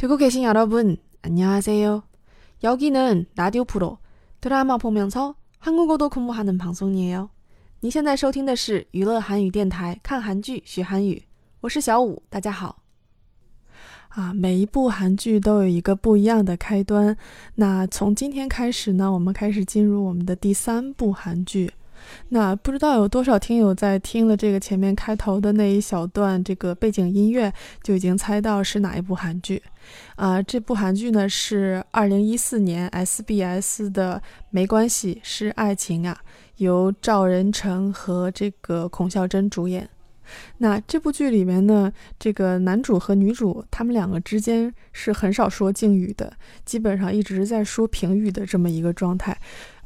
듣고 계신 여러분, 안녕하세요. 여기는 라디오 프로 드라마 보면서 한국어도 공부하는 방송이에요. 你现在收听的是娱乐韩语电台，看韩剧学韩语。我是小五，大家好。啊，每一部韩剧都有一个不一样的开端。那从今天开始呢，我们开始进入我们的第三部韩剧。 那不知道有多少听友在听了这个前面开头的那一小段这个背景音乐，就已经猜到是哪一部韩剧。啊，这部韩剧呢是二零一四年 SBS 的《没关系是爱情》啊，由赵仁成和这个孔孝真主演。那这部剧里面呢，这个男主和女主他们两个之间是很少说敬语的，基本上一直在说平语的这么一个状态。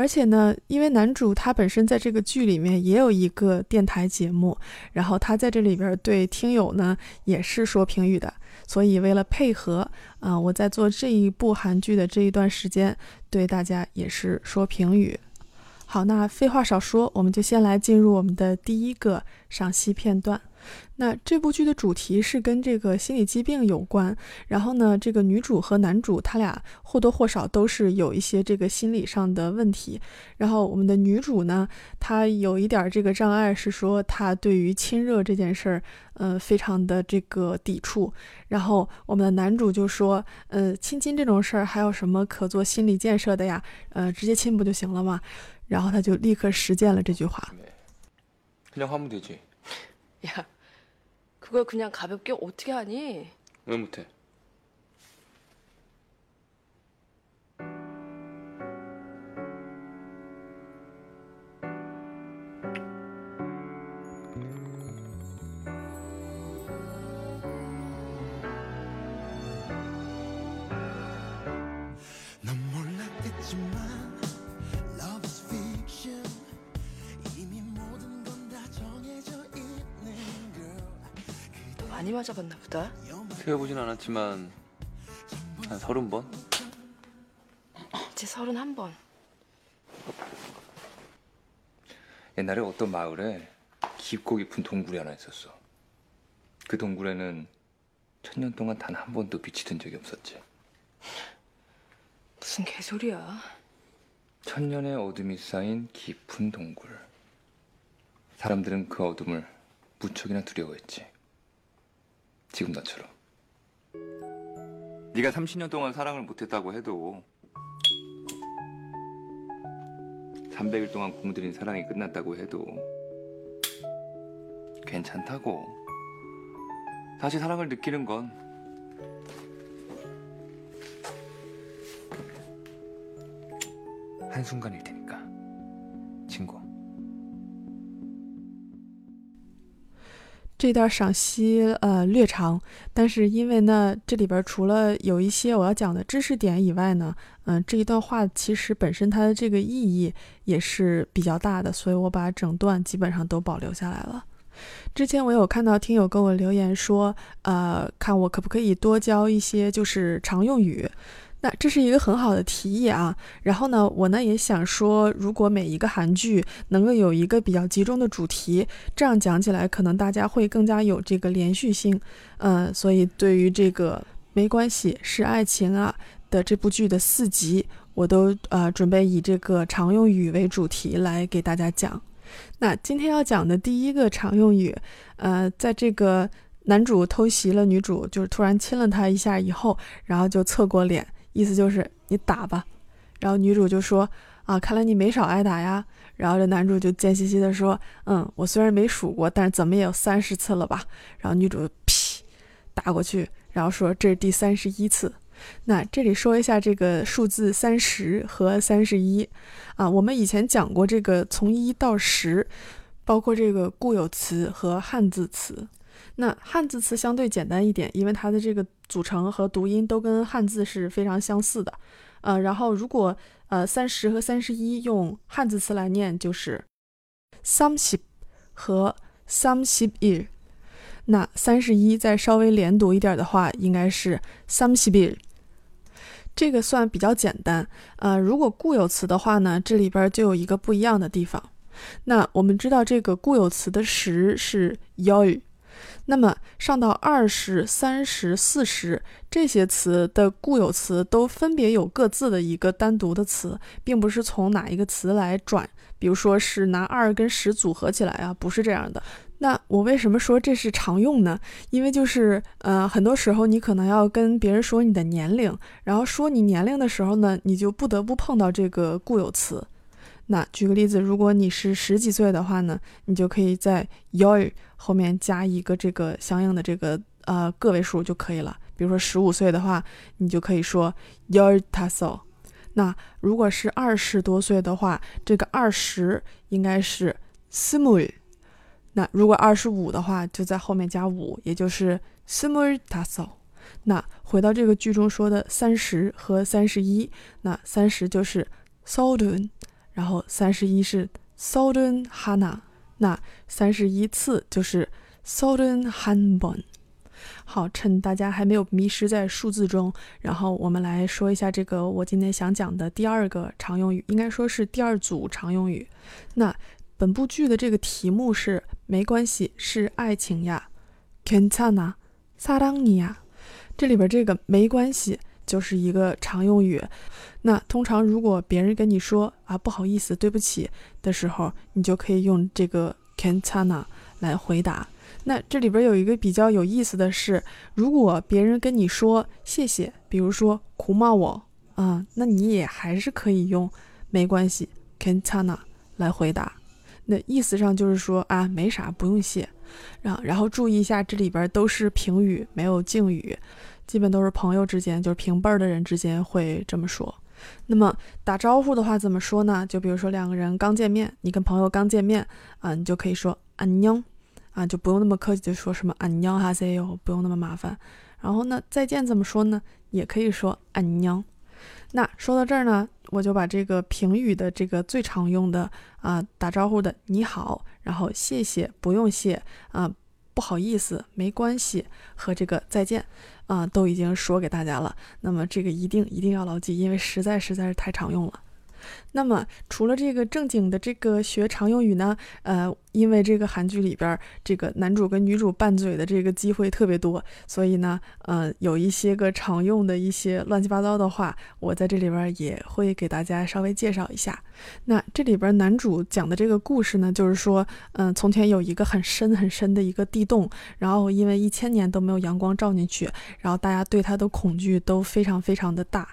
而且呢，因为男主他本身在这个剧里面也有一个电台节目，然后他在这里边对听友呢也是说评语的，所以为了配合啊，我在做这一部韩剧的这一段时间，对大家也是说评语。好，那废话少说，我们就先来进入我们的第一个赏析片段。那这部剧的主题是跟这个心理疾病有关，然后呢，这个女主和男主他俩或多或少都是有一些这个心理上的问题。然后我们的女主呢，她有一点这个障碍，是说她对于亲热这件事儿，嗯，非常的这个抵触。然后我们的男主就说，呃，亲亲这种事儿还有什么可做心理建设的呀？呃，直接亲不就行了吗？然后他就立刻实践了这句话。 야, 그걸 그냥 가볍게 어떻게 하니? 왜 못해? 많이 맞아봤나 보다. 세어보진 않았지만 한 서른 번? 제 서른 한 번. 옛날에 어떤 마을에 깊고 깊은 동굴이 하나 있었어. 그 동굴에는 천년 동안 단 한 번도 빛이 든 적이 없었지. 무슨 개소리야. 천년의 어둠이 쌓인 깊은 동굴. 사람들은 그 어둠을 무척이나 두려워했지. 지금 너처럼. 네가 30년 동안 사랑을 못했다고 해도 300일 동안 공들인 사랑이 끝났다고 해도 괜찮다고. 다시 사랑을 느끼는 건 한순간일 테니 这段赏析呃略长，但是因为呢这里边除了有一些我要讲的知识点以外呢，嗯这一段话其实本身它的这个意义也是比较大的，所以我把整段基本上都保留下来了。之前我有看到听友给我留言说，呃看我可不可以多教一些就是常用语。那这是一个很好的提议啊，然后呢，我呢也想说，如果每一个韩剧能够有一个比较集中的主题，这样讲起来可能大家会更加有这个连续性。嗯，所以对于这个没关系是爱情啊的这部剧的四集，我都呃准备以这个常用语为主题来给大家讲。那今天要讲的第一个常用语，呃，在这个男主偷袭了女主，就是突然亲了她一下以后，然后就侧过脸。意思就是你打吧，然后女主就说啊，看来你没少挨打呀。然后这男主就贱兮兮的说，嗯，我虽然没数过，但是怎么也有三十次了吧。然后女主劈打过去，然后说这是第三十一次。那这里说一下这个数字三十和三十一啊，我们以前讲过这个从一到十，包括这个固有词和汉字词。那汉字词相对简单一点因为它的这个组成和读音都跟汉字是非常相似的。呃然后如果呃三十和三十一用汉字词来念就是 some sheep 和 some sheep ir 那三十一再稍微连读一点的话应该是 some sheep ir 这个算比较简单。呃如果固有词的话呢这里边就有一个不一样的地方。那我们知道这个固有词的实是 yoy 那么上到二十三十四十这些词的固有词都分别有各自的一个单独的词，并不是从哪一个词来转，比如说是拿二跟十组合起来啊，不是这样的。那我为什么说这是常用呢？因为就是，呃，很多时候你可能要跟别人说你的年龄，然后说你年龄的时候呢，你就不得不碰到这个固有词。那举个例子，如果你是十几岁的话呢，你就可以在 your 后面加一个这个相应的这个呃个位数就可以了。比如说十五岁的话，你就可以说 your taso。那如果是二十多岁的话，这个二十应该是 smui。那如果二十五的话，就在后面加五，也就是 summer taso。那回到这个句中说的三十和三十一，那三十就是 soldun，然后三十一是 soldun hana，那三十一次就是 soldun hanbon。好，趁大家还没有迷失在数字中，然后我们来说一下这个我今天想讲的第二个常用语，应该说是第二组常用语。那本部剧的这个题目是没关系，是爱情呀。괜찮아사랑이 야。 这里边这个没关系 就是一个常用语。那通常如果别人跟你说啊不好意思对不起的时候，你就可以用这个 kantana 来回答。那这里边有一个比较有意思的是，如果别人跟你说谢谢，比如说苦骂我啊，那你也还是可以用没关系 kantana 来回答。那意思上就是说啊，没啥，不用谢。然、啊、然后注意一下，这里边都是平语，没有敬语。基本都是朋友之间，就是平辈儿的人之间会这么说。那么打招呼的话怎么说呢？就比如说两个人刚见面，你跟朋友刚见面啊，你就可以说安녕啊，就不用那么客气，就说什么安녕哈塞哟，不用那么麻烦。然后呢，再见怎么说呢？也可以说安녕。那说到这儿呢，我就把这个评语的这个最常用的啊打招呼的你好，然后谢谢不用谢啊 不好意思没关系和这个再见啊都已经说给大家了。那么这个一定一定要牢记，因为实在实在是太常用了。那么除了这个正经的这个学常用语呢，呃，因为这个韩剧里边，这个男主跟女主拌嘴的这个机会特别多，所以呢，呃，有一些个常用的一些乱七八糟的话，我在这里边也会给大家稍微介绍一下。那这里边男主讲的这个故事呢，就是说，嗯，从前有一个很深很深的一个地洞，然后因为一千年都没有阳光照进去，然后大家对它的恐惧都非常非常的大。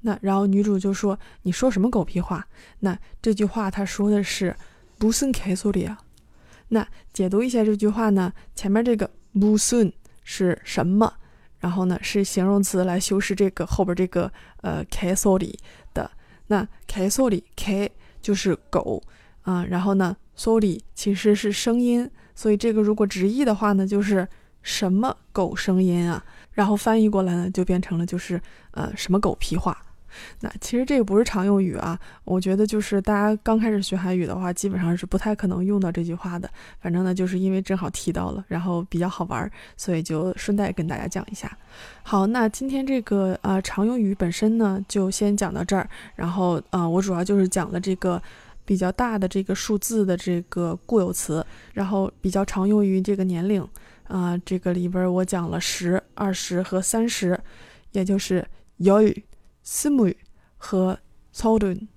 那然后女主就说：“你说什么狗屁话？”那这句话她说的是“부산케소리”。那解读一下这句话呢，前面这个 musun 是什么？然后呢是形容词来修饰这个后边这个呃 K Solly 的，那 K Solly K 就是狗，啊，然后呢 Solly 其实是声音，所以这个如果直译的话呢，就是什么狗声音啊，然后翻译过来呢，就变成了就是呃什么狗屁话。那其实这个不是常用语啊，我觉得就是大家刚开始学韩语的话，基本上是不太可能用到这句话的。反正呢，就是因为正好提到了，然后比较好玩儿，所以就顺带跟大家讲一下。好，那今天这个呃常用语本身呢，就先讲到这儿。然后呃，我主要就是讲了这个比较大的这个数字的这个固有词，然后比较常用于这个年龄啊，这个里边我讲了十、二十和三十，也就是有。斯母和操顿，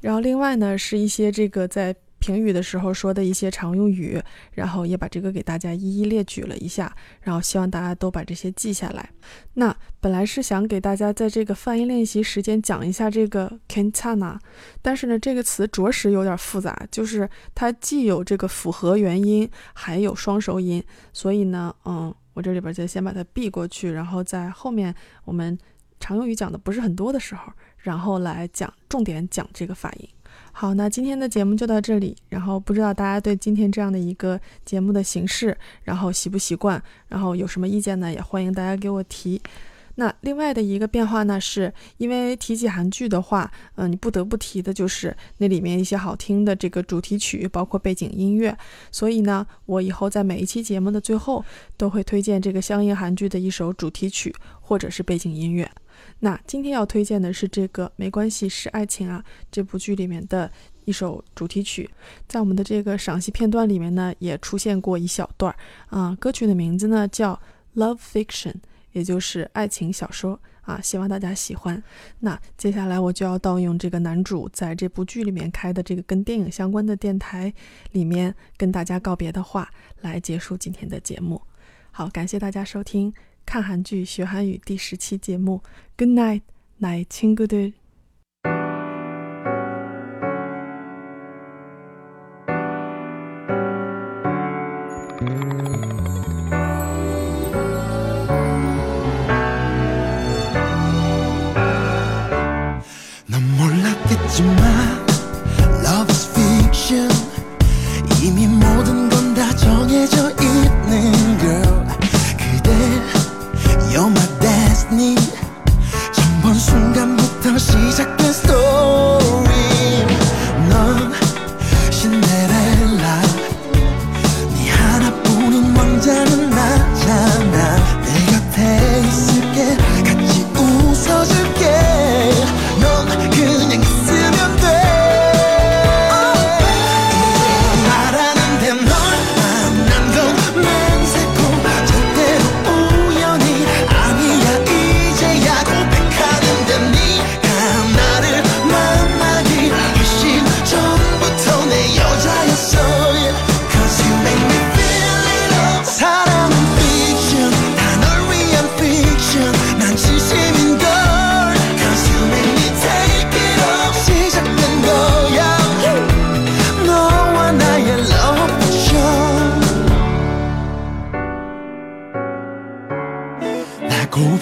然后另外呢是一些这个在评语的时候说的一些常用语，然后也把这个给大家一一列举了一下，然后希望大家都把这些记下来。那本来是想给大家在这个发音练习时间讲一下这个 kentana，但是呢这个词着实有点复杂，就是它既有这个复合元音，还有双收音，所以呢，嗯，我这里边就先把它避过去，然后在后面我们。常用语讲的不是很多的时候，然后来讲重点讲这个发音。好，那今天的节目就到这里。然后不知道大家对今天这样的一个节目的形式，然后习不习惯？然后有什么意见呢？也欢迎大家给我提。那另外的一个变化呢，是因为提起韩剧的话，嗯，你不得不提的就是那里面一些好听的这个主题曲，包括背景音乐。所以呢，我以后在每一期节目的最后都会推荐这个相应韩剧的一首主题曲或者是背景音乐。那今天要推荐的是这个《没关系是爱情啊》这部剧里面的一首主题曲，在我们的这个赏析片段里面呢，也出现过一小段儿啊。歌曲的名字呢叫《Love Fiction》，也就是爱情小说啊。希望大家喜欢。那接下来我就要盗用这个男主在这部剧里面开的这个跟电影相关的电台里面跟大家告别的话，来结束今天的节目。好，感谢大家收听看韩剧学韩语第十期节目。Good night, night 친구들。 넌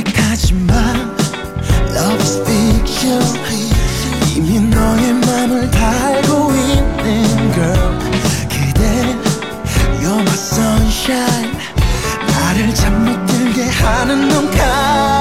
고백하지마 Love is fiction 이미 너의 맘을 다 알고 있는 girl 그대 You're my sunshine 나를 잠 못 들게 하는 눈깔